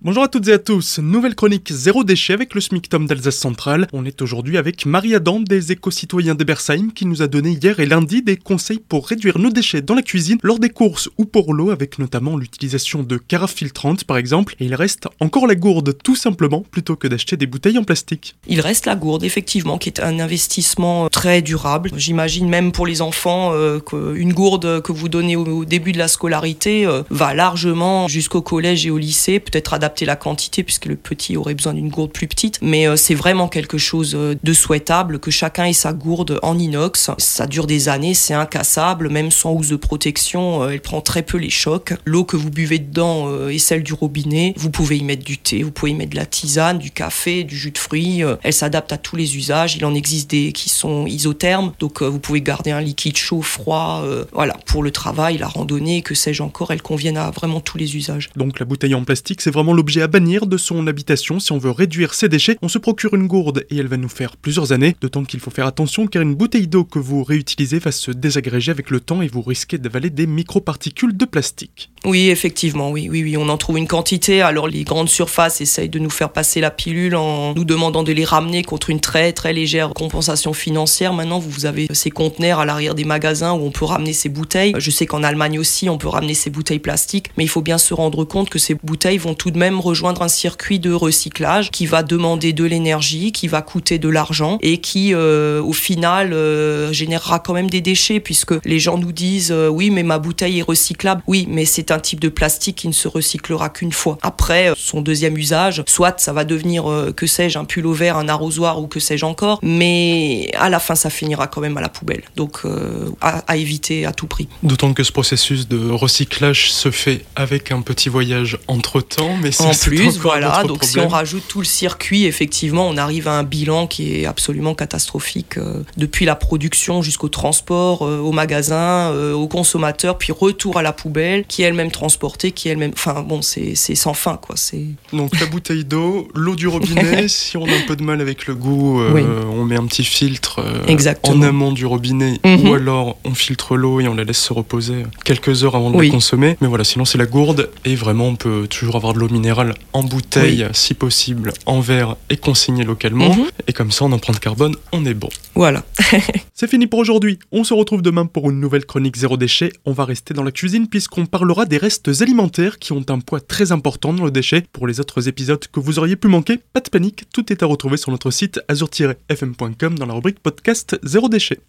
Bonjour à toutes et à tous, nouvelle chronique zéro déchet avec le SMICTOM d'Alsace Centrale. On est aujourd'hui avec Marie Adam des éco-citoyens d'Ebersheim qui nous a donné hier et lundi des conseils pour réduire nos déchets dans la cuisine lors des courses ou pour l'eau avec notamment l'utilisation de carafes filtrantes par exemple. Et il reste encore la gourde tout simplement plutôt que d'acheter des bouteilles en plastique. Il reste la gourde effectivement qui est un investissement très durable. J'imagine même pour les enfants euh, qu'une gourde que vous donnez au, début de la scolarité euh, va largement jusqu'au collège et au lycée, peut-être adapter la quantité puisque le petit aurait besoin d'une gourde plus petite. Mais euh, c'est vraiment quelque chose euh, de souhaitable que chacun ait sa gourde en inox. Ça dure des années, c'est incassable, même sans housse de protection, euh, elle prend très peu les chocs. L'eau que vous buvez dedans est celle du robinet. Vous pouvez y mettre du thé, vous pouvez y mettre de la tisane, du café, du jus de fruits. Elle s'adapte à tous les usages. Il en existe des qui sont isothermes, donc vous pouvez garder un liquide chaud, froid. Voilà, pour le travail, la randonnée, que sais-je encore, elles conviennent à vraiment tous les usages. Donc la bouteille en plastique, c'est vraiment l'objet à bannir de son habitation si on veut réduire ses déchets. On se procure une gourde et elle va nous faire plusieurs années, d'autant qu'il faut faire attention car une bouteille d'eau que vous réutilisez va se désagréger avec le temps et vous risquez d'avaler des microparticules de plastique. Oui, effectivement, oui, oui, oui, on en trouve une quantité. Alors les grandes surfaces essayent de nous faire passer la pilule en nous demandant de les ramener contre une très très légère compensation financière. Maintenant, vous avez ces conteneurs à l'arrière des magasins où on peut ramener ces bouteilles. Je sais qu'en Allemagne aussi, on peut ramener ces bouteilles plastiques, mais il faut bien se rendre compte que ces bouteilles vont tout de même rejoindre un circuit de recyclage qui va demander de l'énergie, qui va coûter de l'argent et qui, euh, au final, euh, générera quand même des déchets puisque les gens nous disent euh, oui, mais ma bouteille est recyclable. Oui, mais c'est un type de plastique qui ne se recyclera qu'une fois. Après, son deuxième usage, soit ça va devenir, que sais-je, un pull au vert, un arrosoir ou que sais-je encore, mais à la fin, ça finira quand même à la poubelle. Donc, à, à éviter à tout prix. D'autant que ce processus de recyclage se fait avec un petit voyage entre temps, mais en plus, voilà. Donc si on rajoute tout le circuit, effectivement, on arrive à un bilan qui est absolument catastrophique euh, depuis la production jusqu'au transport, euh, au magasin, euh, au consommateur, puis retour à la poubelle, qui est elle-même transportée, qui est elle-même. Enfin bon, c'est sans fin quoi. C'est donc la bouteille d'eau, l'eau du robinet. si on a un peu de mal avec le goût, on met un petit filtre en amont du robinet, mhm. ou alors on filtre l'eau et on la laisse se reposer quelques heures avant de la consommer. Mais voilà, sinon c'est la gourde et vraiment on peut toujours avoir de l'eau minérale en bouteille, si possible en verre et consigné localement. Mhm. Et comme ça, en empreinte carbone, on est bon. Voilà. C'est fini pour aujourd'hui. On se retrouve demain pour une nouvelle chronique zéro déchet. On va rester dans la cuisine puisqu'on parlera des restes alimentaires qui ont un poids très important dans le déchet. Pour les autres épisodes que vous auriez pu manquer, pas de panique, tout est à retrouver sur notre site azur-fm.com dans la rubrique podcast zéro déchet.